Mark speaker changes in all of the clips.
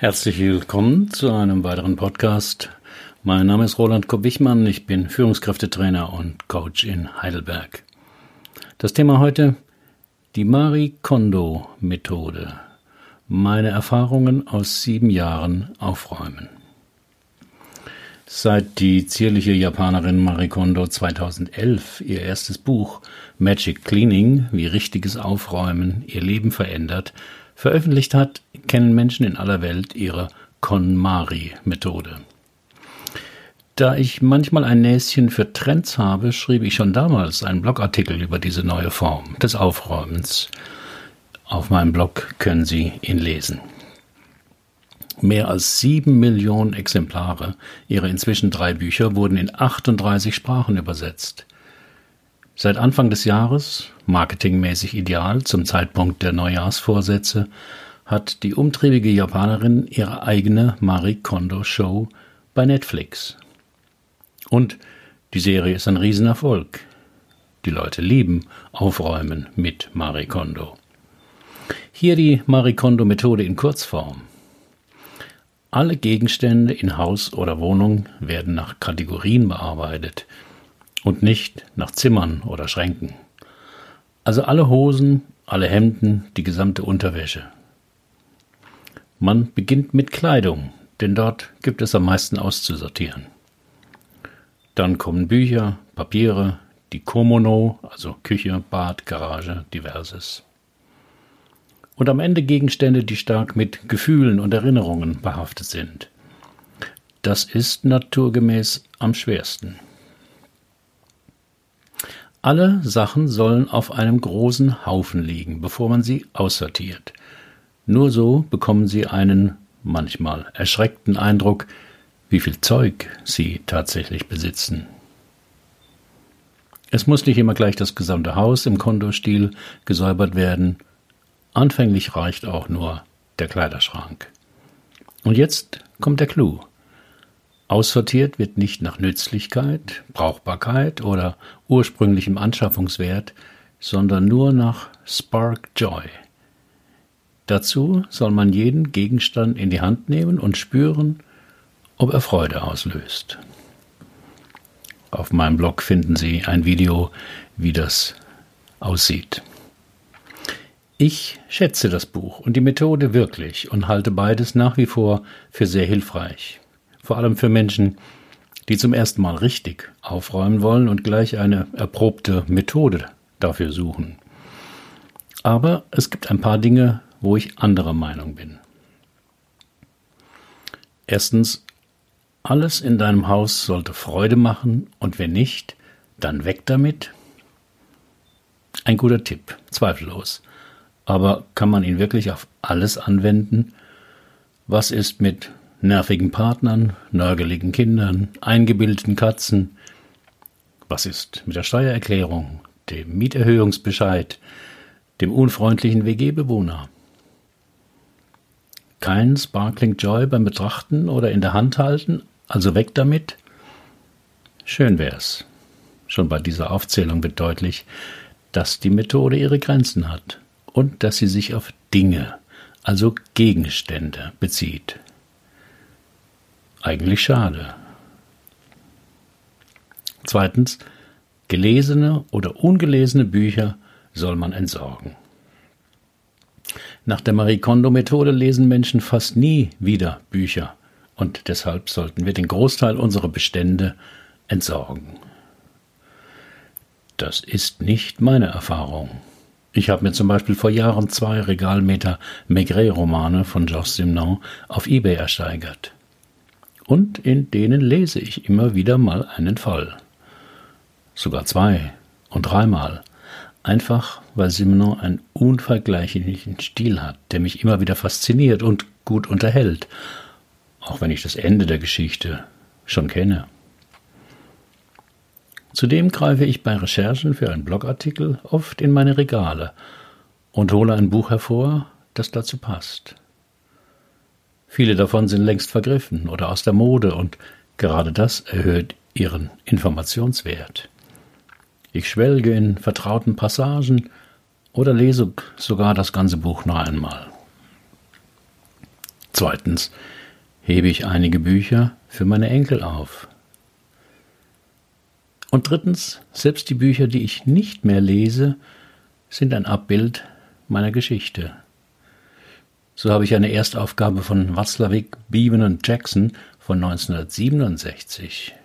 Speaker 1: Herzlich willkommen zu einem weiteren Podcast. Mein Name ist Roland Kopp-Wichmann, ich bin Führungskräftetrainer und Coach in Heidelberg. Das Thema heute die Marie Kondo Methode. Meine Erfahrungen aus sieben Jahren aufräumen. Seit die zierliche Japanerin Marie Kondo 2011 ihr erstes Buch Magic Cleaning, wie richtiges Aufräumen ihr Leben verändert, veröffentlicht hat, kennen Menschen in aller Welt ihre KonMari-Methode. Da ich manchmal ein Näschen für Trends habe, schrieb ich schon damals einen Blogartikel über diese neue Form des Aufräumens. Auf meinem Blog können Sie ihn lesen. Mehr als sieben Millionen Exemplare ihrer inzwischen drei Bücher wurden in 38 Sprachen übersetzt. Seit Anfang des Jahres, marketingmäßig ideal zum Zeitpunkt der Neujahrsvorsätze, hat die umtriebige Japanerin ihre eigene Marie Kondo Show bei Netflix. Und die Serie ist ein Riesenerfolg. Die Leute lieben Aufräumen mit Marie Kondo. Hier die Marie Kondo Methode in Kurzform. Alle Gegenstände in Haus oder Wohnung werden nach Kategorien bearbeitet und nicht nach Zimmern oder Schränken. Also alle Hosen, alle Hemden, die gesamte Unterwäsche. Man beginnt mit Kleidung, denn dort gibt es am meisten auszusortieren. Dann kommen Bücher, Papiere, die Komono, also Küche, Bad, Garage, diverses und am Ende Gegenstände, die stark mit Gefühlen und Erinnerungen behaftet sind. Das ist naturgemäß am schwersten. Alle Sachen sollen auf einem großen Haufen liegen, bevor man sie aussortiert. Nur so bekommen sie einen manchmal erschreckten Eindruck, wie viel Zeug sie tatsächlich besitzen. Es muss nicht immer gleich das gesamte Haus im Kondostil gesäubert werden, Anfänglich reicht auch nur der Kleiderschrank. Und jetzt kommt der Clou. Aussortiert wird nicht nach Nützlichkeit, Brauchbarkeit oder ursprünglichem Anschaffungswert, sondern nur nach Spark Joy. Dazu soll man jeden Gegenstand in die Hand nehmen und spüren, ob er Freude auslöst. Auf meinem Blog finden Sie ein Video, wie das aussieht. Ich schätze das Buch und die Methode wirklich und halte beides nach wie vor für sehr hilfreich. Vor allem für Menschen, die zum ersten Mal richtig aufräumen wollen und gleich eine erprobte Methode dafür suchen. Aber es gibt ein paar Dinge, wo ich anderer Meinung bin. Erstens, alles in deinem Haus sollte Freude machen und wenn nicht, dann weg damit. Ein guter Tipp, zweifellos. Aber kann man ihn wirklich auf alles anwenden? Was ist mit nervigen Partnern, nörgeligen Kindern, eingebildeten Katzen? Was ist mit der Steuererklärung, dem Mieterhöhungsbescheid, dem unfreundlichen WG-Bewohner? Kein Sparkling Joy beim Betrachten oder in der Hand halten, also weg damit? Schön wär's. Schon bei dieser Aufzählung wird deutlich, dass die Methode ihre Grenzen hat und dass sie sich auf Dinge, also Gegenstände, bezieht. Eigentlich schade. Zweitens, gelesene oder ungelesene Bücher soll man entsorgen. Nach der Marie Kondo-Methode lesen Menschen fast nie wieder Bücher und deshalb sollten wir den Großteil unserer Bestände entsorgen. Das ist nicht meine Erfahrung. Ich habe mir zum Beispiel vor Jahren zwei Regalmeter Maigret-Romane von Georges Simenon auf eBay ersteigert. Und in denen lese ich immer wieder mal einen Fall. Sogar zwei und dreimal. Einfach, weil Simenon einen unvergleichlichen Stil hat, der mich immer wieder fasziniert und gut unterhält, auch wenn ich das Ende der Geschichte schon kenne. Zudem greife ich bei Recherchen für einen Blogartikel oft in meine Regale und hole ein Buch hervor, das dazu passt. Viele davon sind längst vergriffen oder aus der Mode und gerade das erhöht ihren Informationswert. Ich schwelge in vertrauten Passagen oder lese sogar das ganze Buch noch einmal. Zweitens hebe ich einige Bücher für meine Enkel auf. Und drittens, selbst die Bücher, die ich nicht mehr lese, sind ein Abbild meiner Geschichte. So habe ich eine Erstaufgabe von Watzlawick, Beeman und Jackson von 1967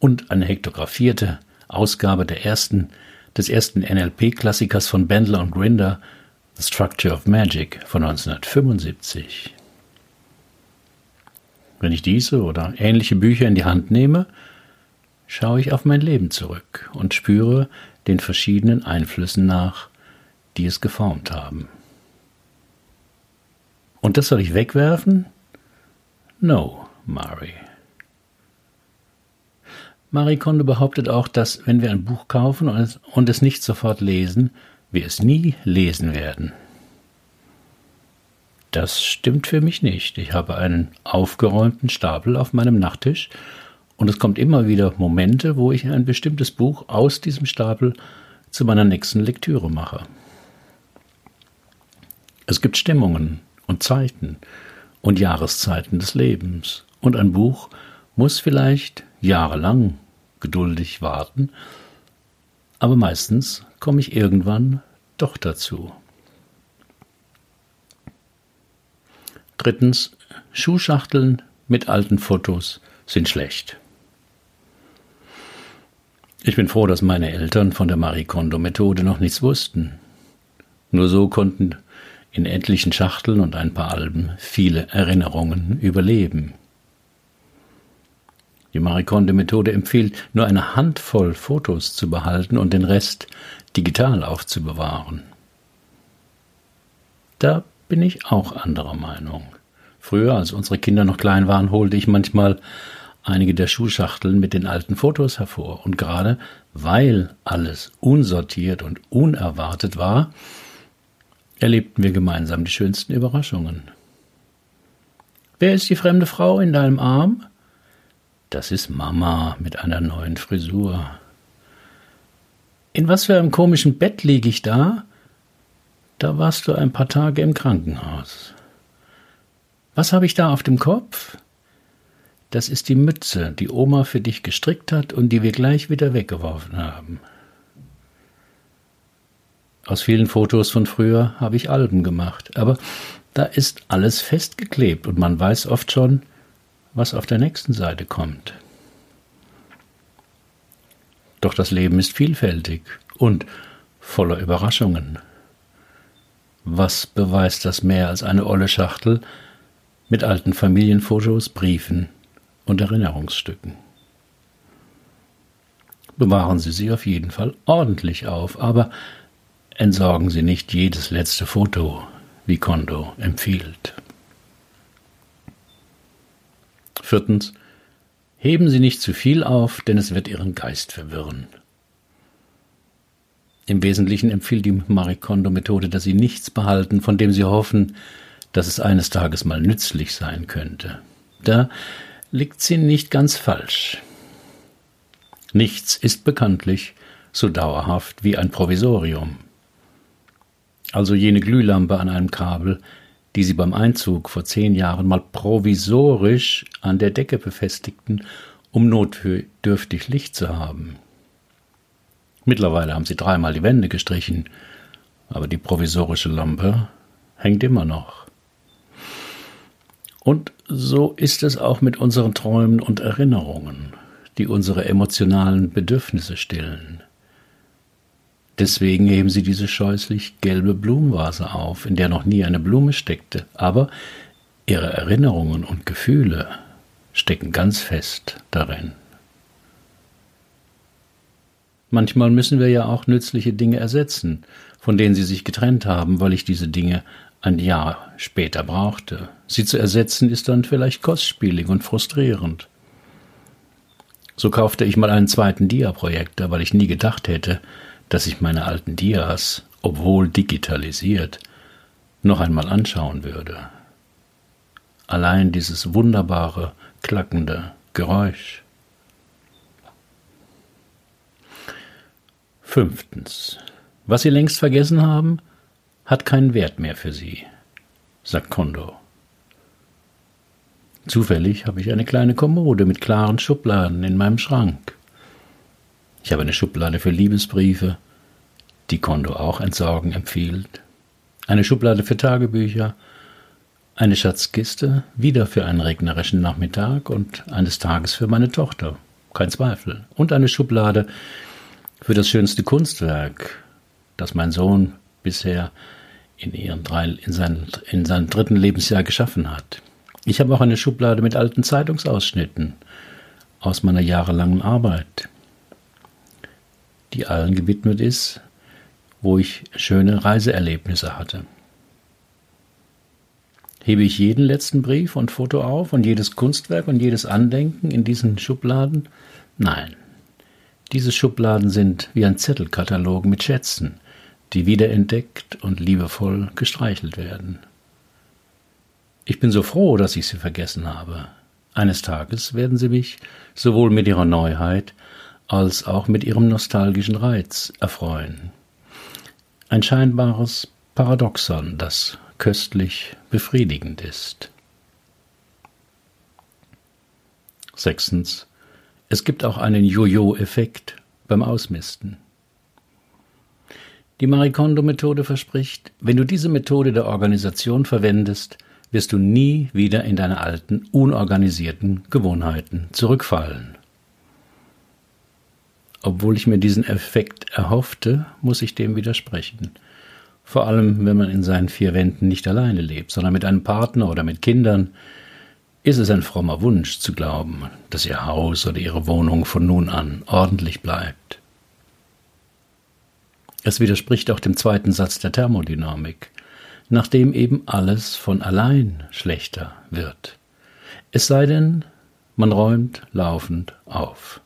Speaker 1: und eine hektografierte Ausgabe der ersten, des ersten NLP-Klassikers von Bendler und Grinder, The Structure of Magic von 1975. Wenn ich diese oder ähnliche Bücher in die Hand nehme, schaue ich auf mein Leben zurück und spüre den verschiedenen Einflüssen nach, die es geformt haben. Und das soll ich wegwerfen? No, Mari. Marie Kondo behauptet auch, dass wenn wir ein Buch kaufen und es, und es nicht sofort lesen, wir es nie lesen werden. Das stimmt für mich nicht. Ich habe einen aufgeräumten Stapel auf meinem Nachttisch und es kommt immer wieder Momente, wo ich ein bestimmtes Buch aus diesem Stapel zu meiner nächsten Lektüre mache. Es gibt Stimmungen und Zeiten und Jahreszeiten des Lebens und ein Buch muss vielleicht jahrelang geduldig warten, aber meistens komme ich irgendwann doch dazu. Drittens, Schuhschachteln mit alten Fotos sind schlecht. Ich bin froh, dass meine Eltern von der Marie Kondo-Methode noch nichts wussten. Nur so konnten in etlichen Schachteln und ein paar Alben viele Erinnerungen überleben. Die Marie Kondo-Methode empfiehlt, nur eine Handvoll Fotos zu behalten und den Rest digital aufzubewahren. Da bin ich auch anderer Meinung. Früher, als unsere Kinder noch klein waren, holte ich manchmal einige der Schuhschachteln mit den alten Fotos hervor. Und gerade weil alles unsortiert und unerwartet war, erlebten wir gemeinsam die schönsten Überraschungen. Wer ist die fremde Frau in deinem Arm? Das ist Mama mit einer neuen Frisur. In was für einem komischen Bett liege ich da? Da warst du ein paar Tage im Krankenhaus. Was habe ich da auf dem Kopf? Das ist die Mütze, die Oma für dich gestrickt hat und die wir gleich wieder weggeworfen haben. Aus vielen Fotos von früher habe ich Alben gemacht, aber da ist alles festgeklebt und man weiß oft schon, was auf der nächsten Seite kommt. Doch das Leben ist vielfältig und voller Überraschungen. Was beweist das mehr als eine olle Schachtel mit alten Familienfotos, Briefen und Erinnerungsstücken. Bewahren Sie sie auf jeden Fall ordentlich auf, aber entsorgen Sie nicht jedes letzte Foto, wie Kondo empfiehlt. Viertens. Heben Sie nicht zu viel auf, denn es wird Ihren Geist verwirren. Im Wesentlichen empfiehlt die Marie Kondo-Methode, dass Sie nichts behalten, von dem Sie hoffen, dass es eines Tages mal nützlich sein könnte. Da liegt sie nicht ganz falsch. Nichts ist bekanntlich so dauerhaft wie ein Provisorium. Also jene Glühlampe an einem Kabel, die sie beim Einzug vor zehn Jahren mal provisorisch an der Decke befestigten, um notdürftig Licht zu haben. Mittlerweile haben sie dreimal die Wände gestrichen, aber die provisorische Lampe hängt immer noch. Und so ist es auch mit unseren Träumen und Erinnerungen, die unsere emotionalen Bedürfnisse stillen. Deswegen heben sie diese scheußlich gelbe Blumenvase auf, in der noch nie eine Blume steckte, aber ihre Erinnerungen und Gefühle stecken ganz fest darin. Manchmal müssen wir ja auch nützliche Dinge ersetzen, von denen sie sich getrennt haben, weil ich diese Dinge ein Jahr später brauchte. Sie zu ersetzen ist dann vielleicht kostspielig und frustrierend. So kaufte ich mal einen zweiten Dia-Projektor, weil ich nie gedacht hätte, dass ich meine alten Dias, obwohl digitalisiert, noch einmal anschauen würde. Allein dieses wunderbare, klackende Geräusch. Fünftens. Was Sie längst vergessen haben, hat keinen Wert mehr für sie, sagt Kondo. Zufällig habe ich eine kleine Kommode mit klaren Schubladen in meinem Schrank. Ich habe eine Schublade für Liebesbriefe, die Kondo auch entsorgen empfiehlt, eine Schublade für Tagebücher, eine Schatzkiste, wieder für einen regnerischen Nachmittag und eines Tages für meine Tochter, kein Zweifel, und eine Schublade für das schönste Kunstwerk, das mein Sohn bisher in, ihren drei, in, seinen, in seinem dritten Lebensjahr geschaffen hat. Ich habe auch eine Schublade mit alten Zeitungsausschnitten aus meiner jahrelangen Arbeit, die allen gewidmet ist, wo ich schöne Reiseerlebnisse hatte. Hebe ich jeden letzten Brief und Foto auf und jedes Kunstwerk und jedes Andenken in diesen Schubladen? Nein. Diese Schubladen sind wie ein Zettelkatalog mit Schätzen, die wiederentdeckt und liebevoll gestreichelt werden. Ich bin so froh, dass ich sie vergessen habe. Eines Tages werden sie mich sowohl mit ihrer Neuheit als auch mit ihrem nostalgischen Reiz erfreuen. Ein scheinbares Paradoxon, das köstlich befriedigend ist. Sechstens. Es gibt auch einen Jojo-Effekt beim Ausmisten. Die Marikondo-Methode verspricht, wenn du diese Methode der Organisation verwendest, wirst du nie wieder in deine alten, unorganisierten Gewohnheiten zurückfallen. Obwohl ich mir diesen Effekt erhoffte, muss ich dem widersprechen. Vor allem, wenn man in seinen vier Wänden nicht alleine lebt, sondern mit einem Partner oder mit Kindern, ist es ein frommer Wunsch zu glauben, dass ihr Haus oder ihre Wohnung von nun an ordentlich bleibt. Es widerspricht auch dem zweiten Satz der Thermodynamik, nachdem eben alles von allein schlechter wird. Es sei denn, man räumt laufend auf.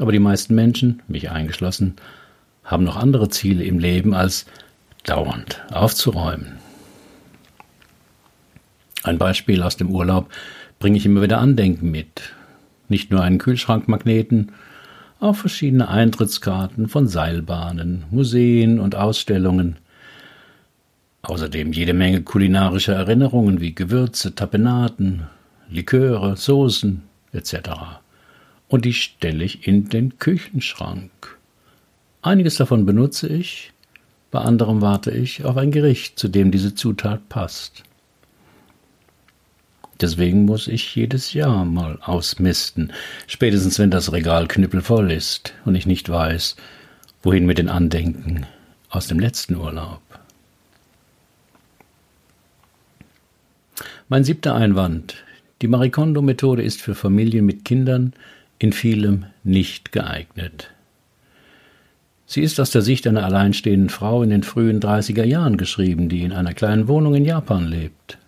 Speaker 1: Aber die meisten Menschen, mich eingeschlossen, haben noch andere Ziele im Leben, als dauernd aufzuräumen. Ein Beispiel aus dem Urlaub bringe ich immer wieder Andenken mit. Nicht nur einen Kühlschrankmagneten, auch verschiedene Eintrittskarten von Seilbahnen, Museen und Ausstellungen. Außerdem jede Menge kulinarischer Erinnerungen wie Gewürze, Tapenaten, Liköre, Soßen etc. Und die stelle ich in den Küchenschrank. Einiges davon benutze ich, bei anderem warte ich auf ein Gericht, zu dem diese Zutat passt. Deswegen muss ich jedes Jahr mal ausmisten, spätestens wenn das Regal knüppelvoll ist und ich nicht weiß, wohin mit den Andenken aus dem letzten Urlaub. Mein siebter Einwand. Die Marikondo-Methode ist für Familien mit Kindern in vielem nicht geeignet. Sie ist aus der Sicht einer alleinstehenden Frau in den frühen 30er Jahren geschrieben, die in einer kleinen Wohnung in Japan lebt.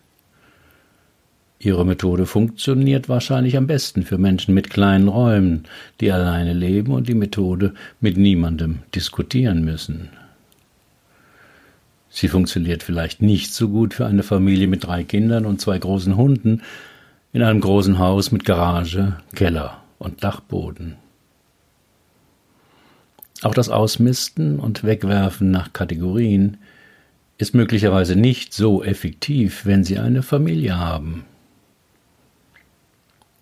Speaker 1: Ihre Methode funktioniert wahrscheinlich am besten für Menschen mit kleinen Räumen, die alleine leben und die Methode mit niemandem diskutieren müssen. Sie funktioniert vielleicht nicht so gut für eine Familie mit drei Kindern und zwei großen Hunden in einem großen Haus mit Garage, Keller und Dachboden. Auch das Ausmisten und Wegwerfen nach Kategorien ist möglicherweise nicht so effektiv, wenn Sie eine Familie haben.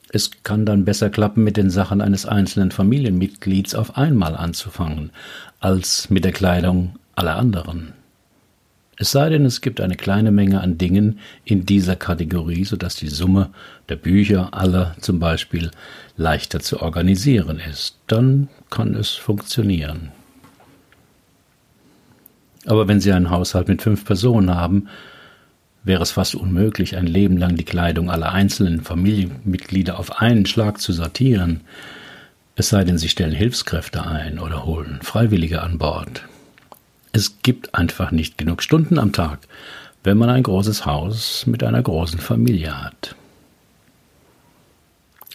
Speaker 1: Es kann dann besser klappen, mit den Sachen eines einzelnen Familienmitglieds auf einmal anzufangen, als mit der Kleidung aller anderen. Es sei denn, es gibt eine kleine Menge an Dingen in dieser Kategorie, sodass die Summe der Bücher aller zum Beispiel leichter zu organisieren ist. Dann kann es funktionieren. Aber wenn Sie einen Haushalt mit fünf Personen haben, wäre es fast unmöglich, ein Leben lang die Kleidung aller einzelnen Familienmitglieder auf einen Schlag zu sortieren, es sei denn, Sie stellen Hilfskräfte ein oder holen Freiwillige an Bord. Es gibt einfach nicht genug Stunden am Tag, wenn man ein großes Haus mit einer großen Familie hat.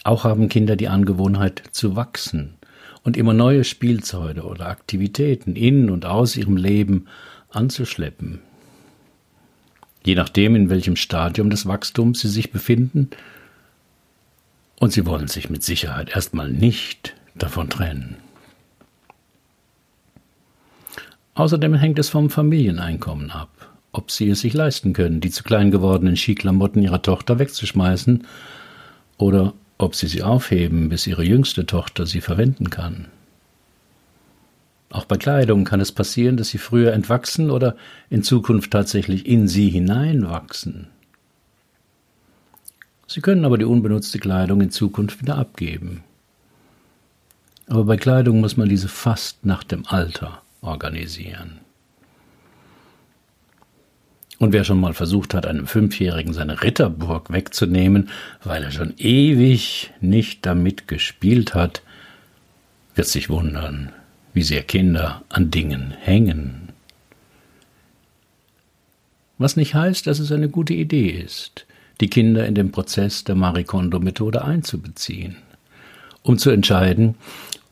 Speaker 1: Auch haben Kinder die Angewohnheit zu wachsen und immer neue Spielzeuge oder Aktivitäten in und aus ihrem Leben anzuschleppen. Je nachdem, in welchem Stadium des Wachstums sie sich befinden, und sie wollen sich mit Sicherheit erstmal nicht davon trennen. Außerdem hängt es vom Familieneinkommen ab, ob sie es sich leisten können, die zu klein gewordenen Skiklamotten ihrer Tochter wegzuschmeißen, oder ob sie sie aufheben, bis ihre jüngste Tochter sie verwenden kann. Auch bei Kleidung kann es passieren, dass sie früher entwachsen oder in Zukunft tatsächlich in sie hineinwachsen. Sie können aber die unbenutzte Kleidung in Zukunft wieder abgeben. Aber bei Kleidung muss man diese fast nach dem Alter organisieren. Und wer schon mal versucht hat, einem Fünfjährigen seine Ritterburg wegzunehmen, weil er schon ewig nicht damit gespielt hat, wird sich wundern, wie sehr Kinder an Dingen hängen. Was nicht heißt, dass es eine gute Idee ist, die Kinder in den Prozess der Marikondo-Methode einzubeziehen, um zu entscheiden,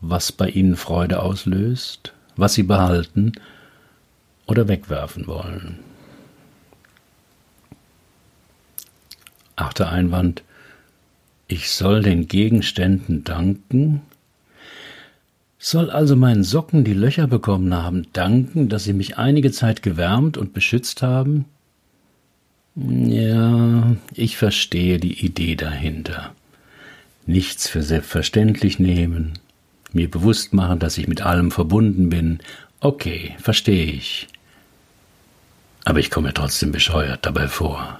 Speaker 1: was bei ihnen Freude auslöst, was sie behalten oder wegwerfen wollen. Achter Einwand, ich soll den Gegenständen danken, soll also meinen Socken, die Löcher bekommen haben, danken, dass sie mich einige Zeit gewärmt und beschützt haben? Ja, ich verstehe die Idee dahinter. Nichts für selbstverständlich nehmen, mir bewusst machen, dass ich mit allem verbunden bin. Okay, verstehe ich. Aber ich komme trotzdem bescheuert dabei vor.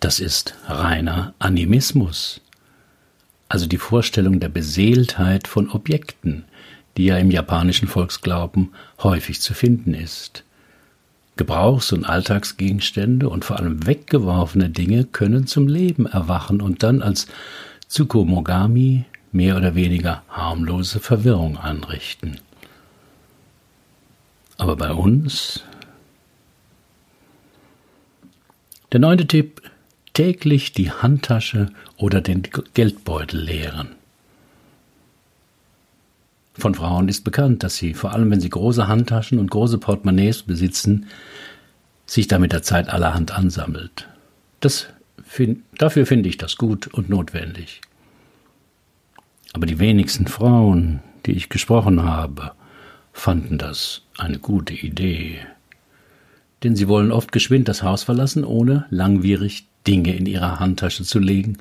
Speaker 1: Das ist reiner Animismus also die Vorstellung der Beseeltheit von Objekten, die ja im japanischen Volksglauben häufig zu finden ist. Gebrauchs- und Alltagsgegenstände und vor allem weggeworfene Dinge können zum Leben erwachen und dann als Tsukomogami mehr oder weniger harmlose Verwirrung anrichten. Aber bei uns? Der neunte Tipp täglich die Handtasche oder den Geldbeutel leeren. Von Frauen ist bekannt, dass sie, vor allem wenn sie große Handtaschen und große Portemonnaies besitzen, sich da mit der Zeit allerhand ansammelt. Das, dafür finde ich das gut und notwendig. Aber die wenigsten Frauen, die ich gesprochen habe, fanden das eine gute Idee. Denn sie wollen oft geschwind das Haus verlassen, ohne langwierig Dinge in ihrer Handtasche zu legen,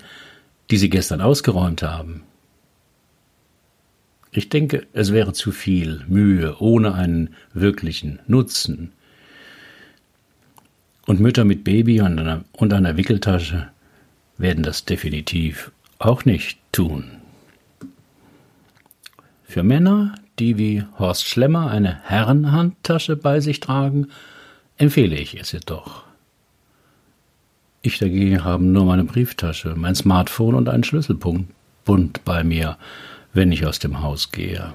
Speaker 1: die sie gestern ausgeräumt haben. Ich denke, es wäre zu viel Mühe ohne einen wirklichen Nutzen. Und Mütter mit Baby und einer, und einer Wickeltasche werden das definitiv auch nicht tun. Für Männer, die wie Horst Schlemmer eine Herrenhandtasche bei sich tragen, empfehle ich es jedoch. Ich dagegen habe nur meine Brieftasche, mein Smartphone und einen Schlüsselpunkt bunt bei mir, wenn ich aus dem Haus gehe.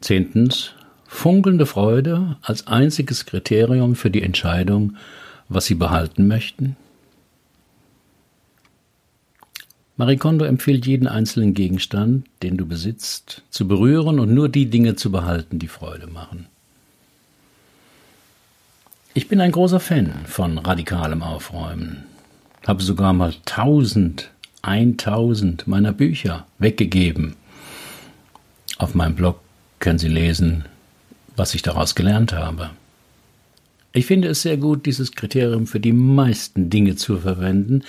Speaker 1: Zehntens. Funkelnde Freude als einziges Kriterium für die Entscheidung, was Sie behalten möchten. Marie Kondo empfiehlt jeden einzelnen Gegenstand, den du besitzt, zu berühren und nur die Dinge zu behalten, die Freude machen. Ich bin ein großer Fan von radikalem Aufräumen. Habe sogar mal tausend, eintausend meiner Bücher weggegeben. Auf meinem Blog können Sie lesen, was ich daraus gelernt habe. Ich finde es sehr gut, dieses Kriterium für die meisten Dinge zu verwenden,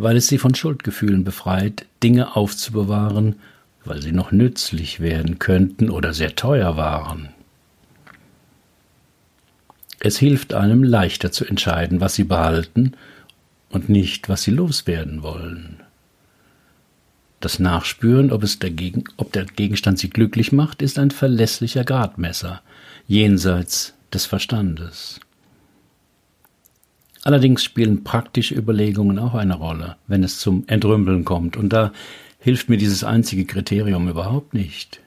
Speaker 1: weil es sie von Schuldgefühlen befreit, Dinge aufzubewahren, weil sie noch nützlich werden könnten oder sehr teuer waren. Es hilft einem leichter zu entscheiden, was sie behalten und nicht, was sie loswerden wollen. Das Nachspüren, ob, es dagegen, ob der Gegenstand sie glücklich macht, ist ein verlässlicher Gradmesser, jenseits des Verstandes. Allerdings spielen praktische Überlegungen auch eine Rolle, wenn es zum Entrümpeln kommt, und da hilft mir dieses einzige Kriterium überhaupt nicht.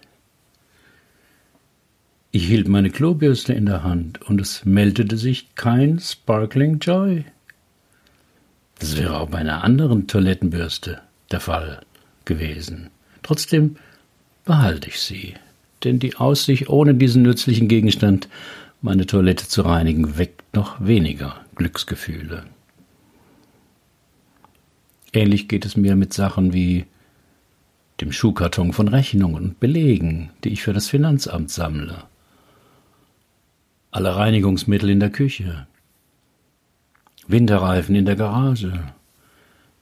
Speaker 1: Ich hielt meine Klobürste in der Hand und es meldete sich kein Sparkling Joy. Das wäre auch bei einer anderen Toilettenbürste der Fall gewesen. Trotzdem behalte ich sie, denn die Aussicht, ohne diesen nützlichen Gegenstand meine Toilette zu reinigen, weckt noch weniger Glücksgefühle. Ähnlich geht es mir mit Sachen wie dem Schuhkarton von Rechnungen und Belegen, die ich für das Finanzamt sammle, alle Reinigungsmittel in der Küche, Winterreifen in der Garage,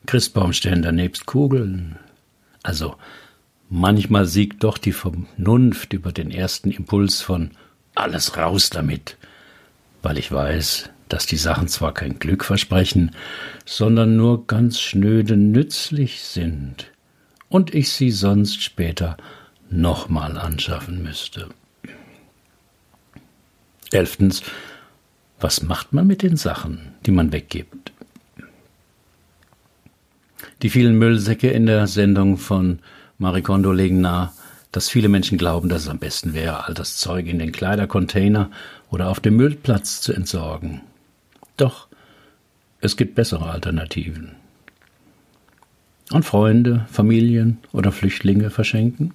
Speaker 1: Christbaumständer nebst Kugeln. Also manchmal siegt doch die Vernunft über den ersten Impuls von alles raus damit, weil ich weiß, dass die Sachen zwar kein Glück versprechen, sondern nur ganz schnöde nützlich sind und ich sie sonst später nochmal anschaffen müsste. Elftens, was macht man mit den Sachen, die man weggibt? Die vielen Müllsäcke in der Sendung von Marie Kondo legen nahe, dass viele Menschen glauben, dass es am besten wäre, all das Zeug in den Kleidercontainer oder auf dem Müllplatz zu entsorgen. Doch es gibt bessere Alternativen. An Freunde, Familien oder Flüchtlinge verschenken,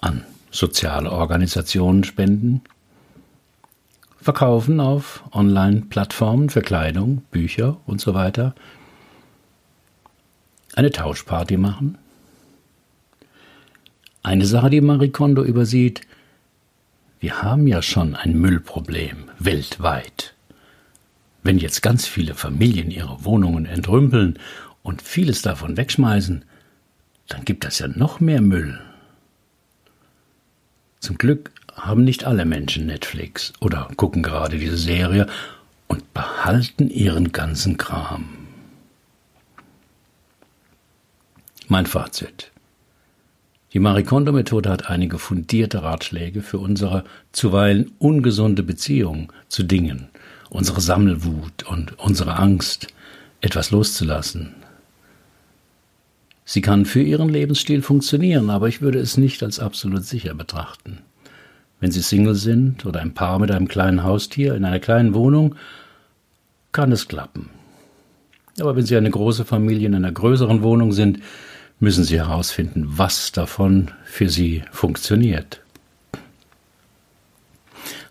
Speaker 1: an soziale Organisationen spenden, verkaufen auf Online-Plattformen für Kleidung, Bücher und so weiter, eine Tauschparty machen. Eine Sache, die Marie Kondo übersieht, wir haben ja schon ein Müllproblem weltweit. Wenn jetzt ganz viele Familien ihre Wohnungen entrümpeln und vieles davon wegschmeißen, dann gibt das ja noch mehr Müll. Zum Glück haben nicht alle Menschen Netflix oder gucken gerade diese Serie und behalten ihren ganzen Kram. Mein Fazit. Die Marikondo-Methode hat einige fundierte Ratschläge für unsere zuweilen ungesunde Beziehung zu Dingen unsere Sammelwut und unsere Angst, etwas loszulassen. Sie kann für Ihren Lebensstil funktionieren, aber ich würde es nicht als absolut sicher betrachten. Wenn Sie Single sind oder ein Paar mit einem kleinen Haustier in einer kleinen Wohnung, kann es klappen. Aber wenn Sie eine große Familie in einer größeren Wohnung sind, müssen Sie herausfinden, was davon für Sie funktioniert.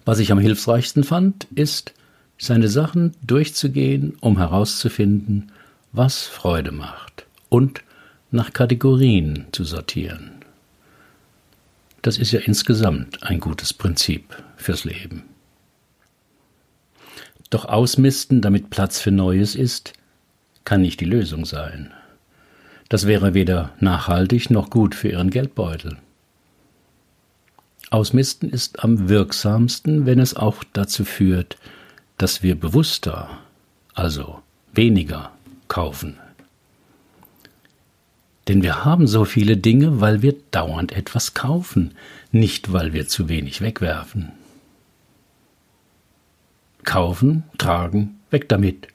Speaker 1: Was ich am hilfreichsten fand, ist, seine Sachen durchzugehen, um herauszufinden, was Freude macht und nach Kategorien zu sortieren. Das ist ja insgesamt ein gutes Prinzip fürs Leben. Doch ausmisten, damit Platz für Neues ist, kann nicht die Lösung sein. Das wäre weder nachhaltig noch gut für Ihren Geldbeutel. Ausmisten ist am wirksamsten, wenn es auch dazu führt, dass wir bewusster, also weniger kaufen. Denn wir haben so viele Dinge, weil wir dauernd etwas kaufen, nicht weil wir zu wenig wegwerfen. Kaufen, tragen, weg damit.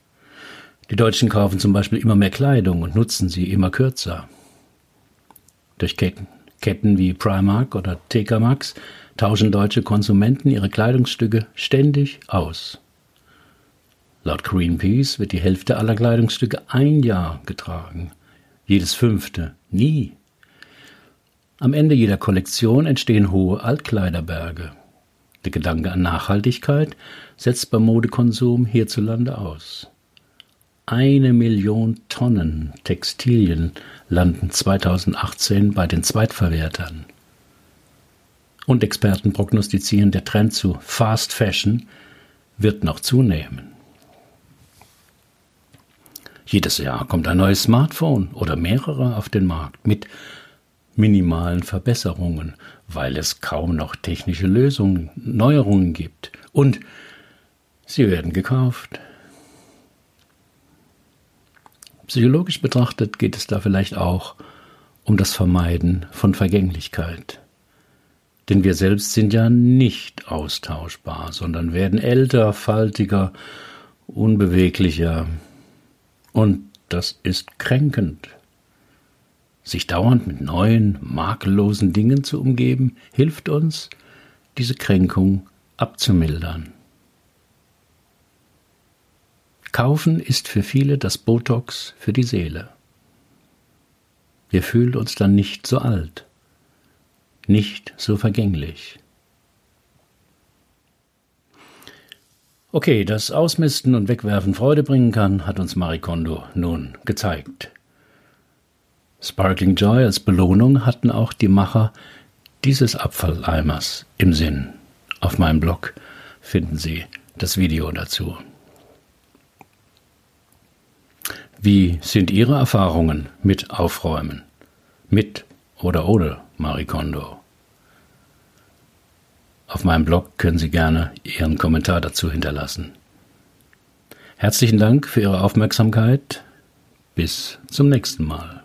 Speaker 1: Die Deutschen kaufen zum Beispiel immer mehr Kleidung und nutzen sie immer kürzer. Durch Ketten, Ketten wie Primark oder TK Maxx tauschen deutsche Konsumenten ihre Kleidungsstücke ständig aus. Laut Greenpeace wird die Hälfte aller Kleidungsstücke ein Jahr getragen, jedes fünfte nie. Am Ende jeder Kollektion entstehen hohe Altkleiderberge. Der Gedanke an Nachhaltigkeit setzt beim Modekonsum hierzulande aus. Eine Million Tonnen Textilien landen 2018 bei den Zweitverwertern. Und Experten prognostizieren, der Trend zu Fast Fashion wird noch zunehmen. Jedes Jahr kommt ein neues Smartphone oder mehrere auf den Markt mit minimalen Verbesserungen, weil es kaum noch technische Lösungen, Neuerungen gibt. Und sie werden gekauft. Psychologisch betrachtet geht es da vielleicht auch um das Vermeiden von Vergänglichkeit. Denn wir selbst sind ja nicht austauschbar, sondern werden älter, faltiger, unbeweglicher, und das ist kränkend. Sich dauernd mit neuen, makellosen Dingen zu umgeben, hilft uns, diese Kränkung abzumildern. Kaufen ist für viele das Botox für die Seele. Wir fühlen uns dann nicht so alt, nicht so vergänglich. Okay, dass Ausmisten und Wegwerfen Freude bringen kann, hat uns Marie Kondo nun gezeigt. Sparkling Joy als Belohnung hatten auch die Macher dieses Abfalleimers im Sinn. Auf meinem Blog finden Sie das Video dazu. Wie sind Ihre Erfahrungen mit Aufräumen? Mit oder ohne Marie Kondo? Auf meinem Blog können Sie gerne Ihren Kommentar dazu hinterlassen. Herzlichen Dank für Ihre Aufmerksamkeit. Bis zum nächsten Mal.